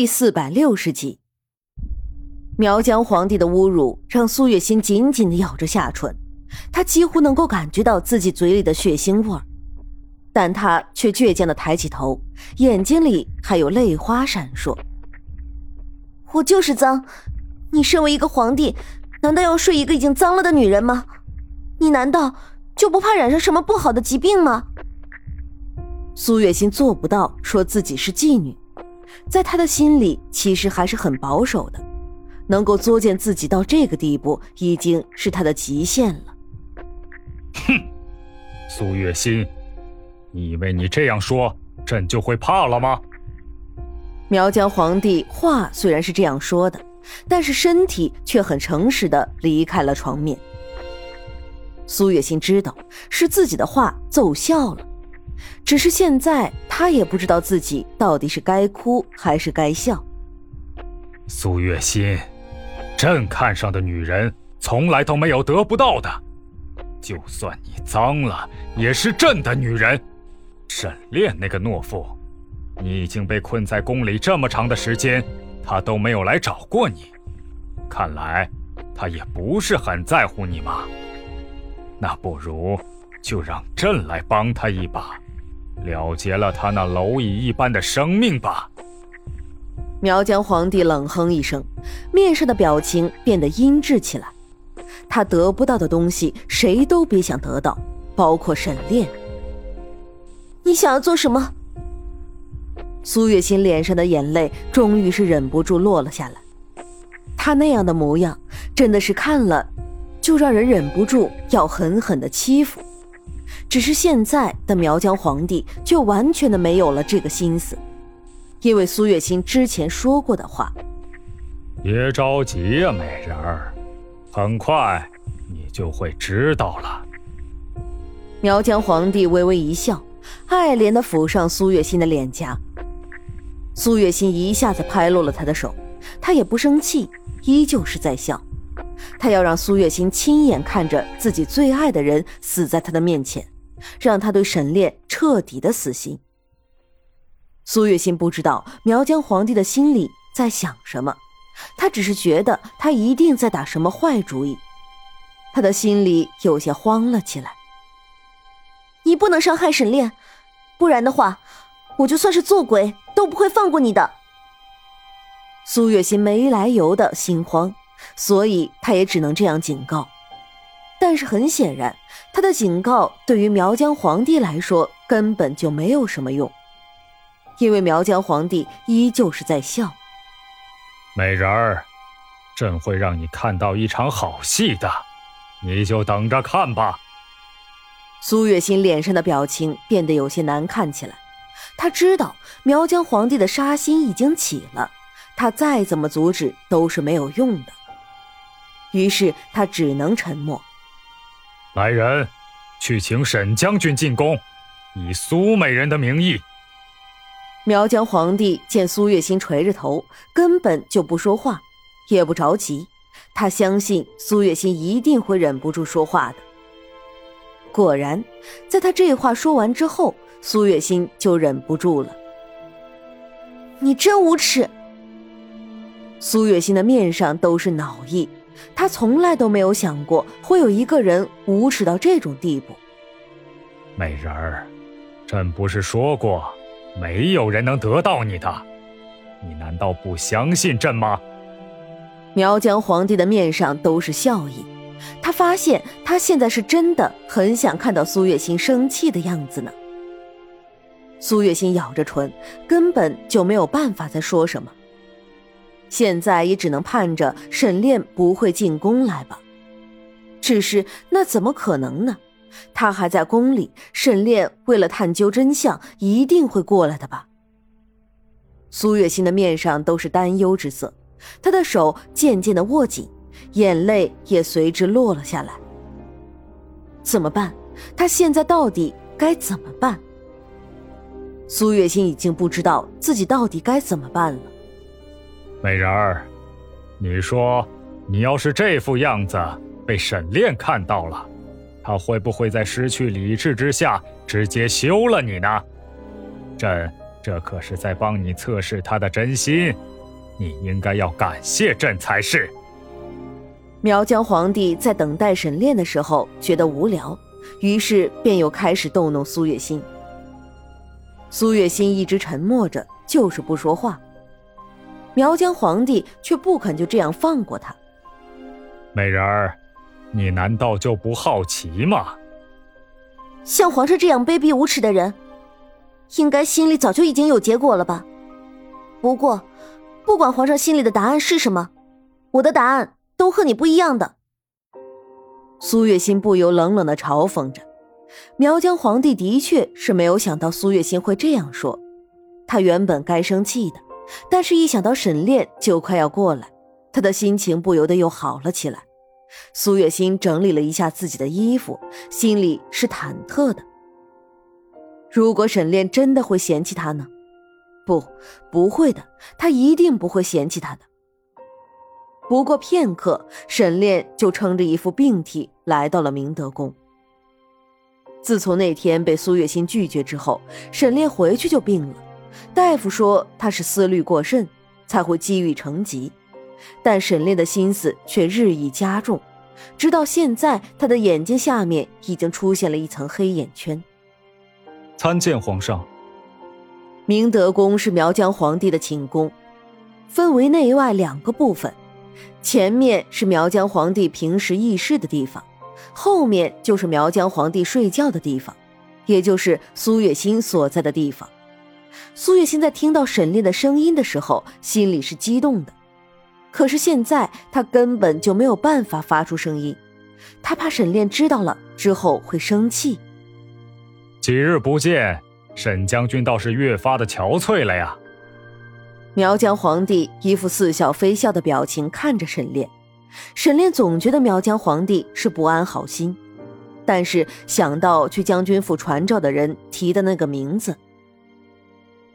第四百六十集，苗疆皇帝的侮辱让苏月心紧紧的咬着下唇，他几乎能够感觉到自己嘴里的血腥味儿，但他却倔强的抬起头，眼睛里还有泪花闪烁。我就是脏，你身为一个皇帝，难道要睡一个已经脏了的女人吗？你难道就不怕染上什么不好的疾病吗？苏月心做不到说自己是妓女。在他的心里，其实还是很保守的，能够作践自己到这个地步，已经是他的极限了。哼，苏月心，你以为你这样说，朕就会怕了吗？苗疆皇帝话虽然是这样说的，但是身体却很诚实的离开了床面。苏月心知道是自己的话奏效了。只是现在，他也不知道自己到底是该哭还是该笑。苏月心，朕看上的女人从来都没有得不到的。就算你脏了，也是朕的女人。沈炼那个懦夫，你已经被困在宫里这么长的时间，他都没有来找过你。看来，他也不是很在乎你嘛。那不如就让朕来帮他一把。了结了他那蝼蚁一般的生命吧。苗疆皇帝冷哼一声，面上的表情变得阴鸷起来。他得不到的东西，谁都别想得到，包括沈炼。你想要做什么？苏月心脸上的眼泪终于是忍不住落了下来。他那样的模样，真的是看了，就让人忍不住要狠狠的欺负。只是现在的苗疆皇帝却完全的没有了这个心思，因为苏月心之前说过的话。别着急呀，美人儿，很快你就会知道了。苗疆皇帝微微一笑，爱怜的抚上苏月心的脸颊。苏月心一下子拍落了他的手，他也不生气，依旧是在笑。他要让苏月心亲眼看着自己最爱的人死在他的面前，让他对沈炼彻底的死心。苏月心不知道苗疆皇帝的心里在想什么，他只是觉得他一定在打什么坏主意，他的心里有些慌了起来。你不能伤害沈炼，不然的话，我就算是做鬼都不会放过你的。苏月心没来由的心慌。所以他也只能这样警告，但是很显然，他的警告对于苗疆皇帝来说根本就没有什么用，因为苗疆皇帝依旧是在笑。美人儿，朕会让你看到一场好戏的，你就等着看吧。苏月心脸上的表情变得有些难看起来，他知道苗疆皇帝的杀心已经起了，他再怎么阻止都是没有用的。于是他只能沉默。来人，去请沈将军进宫，以苏美人的名义。苗疆皇帝见苏月心垂着头，根本就不说话，也不着急。他相信苏月心一定会忍不住说话的。果然，在他这话说完之后，苏月心就忍不住了。你真无耻！苏月心的面上都是恼意。他从来都没有想过会有一个人无耻到这种地步。美人儿，朕不是说过，没有人能得到你的，你难道不相信朕吗？苗疆皇帝的面上都是笑意，他发现他现在是真的很想看到苏月心生气的样子呢。苏月心咬着唇，根本就没有办法再说什么。现在也只能盼着沈炼不会进宫来吧。只是那怎么可能呢？他还在宫里，沈炼为了探究真相，一定会过来的吧。苏月心的面上都是担忧之色，他的手渐渐的握紧，眼泪也随之落了下来。怎么办？他现在到底该怎么办？苏月心已经不知道自己到底该怎么办了。美人儿，你说，你要是这副样子被沈炼看到了，他会不会在失去理智之下直接休了你呢？朕这可是在帮你测试他的真心，你应该要感谢朕才是。苗疆皇帝在等待沈炼的时候觉得无聊，于是便又开始逗弄苏月心。苏月心一直沉默着，就是不说话。苗疆皇帝却不肯就这样放过他。美人儿，你难道就不好奇吗？像皇上这样卑鄙无耻的人。应该心里早就已经有结果了吧？不过，不管皇上心里的答案是什么，我的答案都和你不一样的。苏月心不由冷冷的嘲讽着。苗疆皇帝的确是没有想到苏月心会这样说，他原本该生气的，但是一想到沈炼就快要过来，他的心情不由得又好了起来。苏月心整理了一下自己的衣服，心里是忐忑的。如果沈炼真的会嫌弃他呢？不，不会的，他一定不会嫌弃他的。不过片刻，沈炼就撑着一副病体来到了明德宫。自从那天被苏月心拒绝之后，沈炼回去就病了。大夫说他是思虑过甚，才会积郁成疾。但沈炼的心思却日益加重，直到现在，他的眼睛下面已经出现了一层黑眼圈。参见皇上。明德宫是苗疆皇帝的寝宫，分为内外两个部分。前面是苗疆皇帝平时议事的地方，后面就是苗疆皇帝睡觉的地方，也就是苏月心所在的地方。苏月心在听到沈炼的声音的时候，心里是激动的，可是现在他根本就没有办法发出声音，他怕沈炼知道了之后会生气。几日不见，沈将军倒是越发的憔悴了呀。苗疆皇帝一副似笑非笑的表情看着沈炼，沈炼总觉得苗疆皇帝是不安好心，但是想到去将军府传召的人提的那个名字，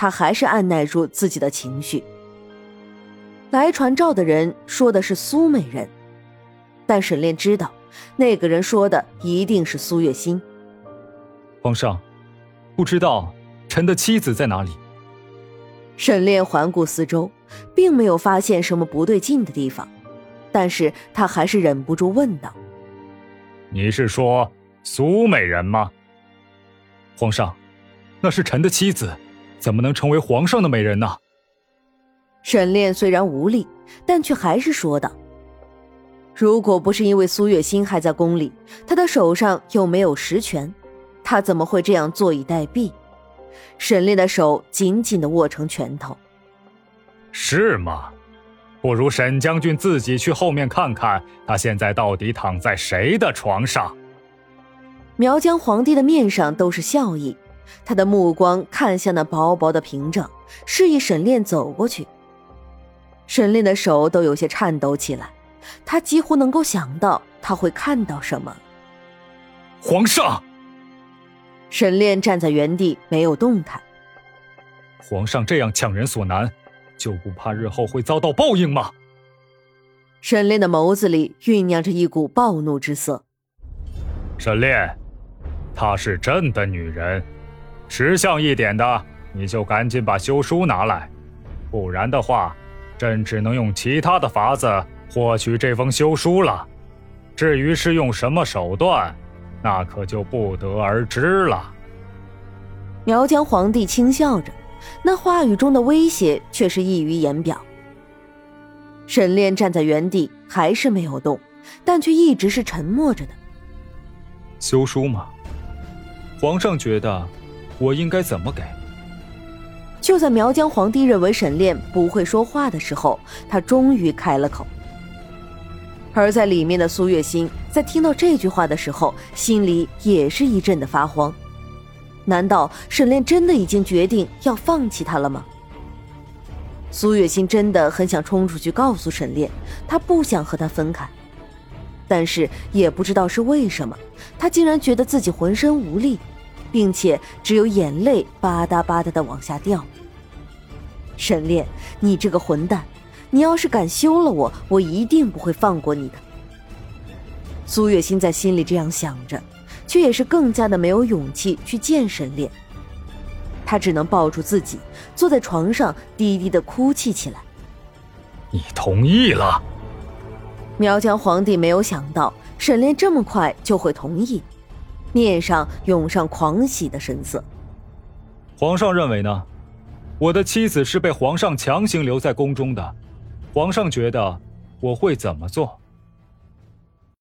他还是按耐住自己的情绪。来传召的人说的是苏美人，但沈炼知道，那个人说的一定是苏月心。皇上，不知道臣的妻子在哪里？沈炼环顾四周，并没有发现什么不对劲的地方，但是他还是忍不住问道：“你是说苏美人吗？”皇上，那是臣的妻子，怎么能成为皇上的美人呢？沈炼虽然无力，但却还是说道：“如果不是因为苏月心还在宫里，他的手上又没有实权。”他怎么会这样坐以待毙？沈炼的手紧紧的握成拳头。是吗？不如沈将军自己去后面看看，他现在到底躺在谁的床上？苗疆皇帝的面上都是笑意，他的目光看向那薄薄的屏障，示意沈炼走过去。沈炼的手都有些颤抖起来，他几乎能够想到他会看到什么。皇上。沈炼站在原地没有动弹。皇上这样强人所难，就不怕日后会遭到报应吗？沈炼的眸子里酝酿着一股暴怒之色。沈炼，她是朕的女人，识相一点的，你就赶紧把休书拿来，不然的话，朕只能用其他的法子获取这封休书了。至于是用什么手段？那可就不得而知了。苗疆皇帝轻笑着，那话语中的威胁却是溢于言表。沈炼站在原地，还是没有动，但却一直是沉默着的。休书吗？皇上觉得我应该怎么给？就在苗疆皇帝认为沈炼不会说话的时候，他终于开了口。而在里面的苏月心在听到这句话的时候，心里也是一阵的发慌。难道沈炼真的已经决定要放弃他了吗？苏月心真的很想冲出去告诉沈炼，他不想和他分开，但是也不知道是为什么，他竟然觉得自己浑身无力，并且只有眼泪吧嗒吧嗒的往下掉。沈炼，你这个混蛋！你要是敢休了我，我一定不会放过你的。苏月心在心里这样想着，却也是更加的没有勇气去见沈炼。她只能抱住自己，坐在床上低低的哭泣起来。你同意了？苗疆皇帝没有想到沈炼这么快就会同意，面上涌上狂喜的神色。皇上认为呢？我的妻子是被皇上强行留在宫中的，皇上觉得我会怎么做？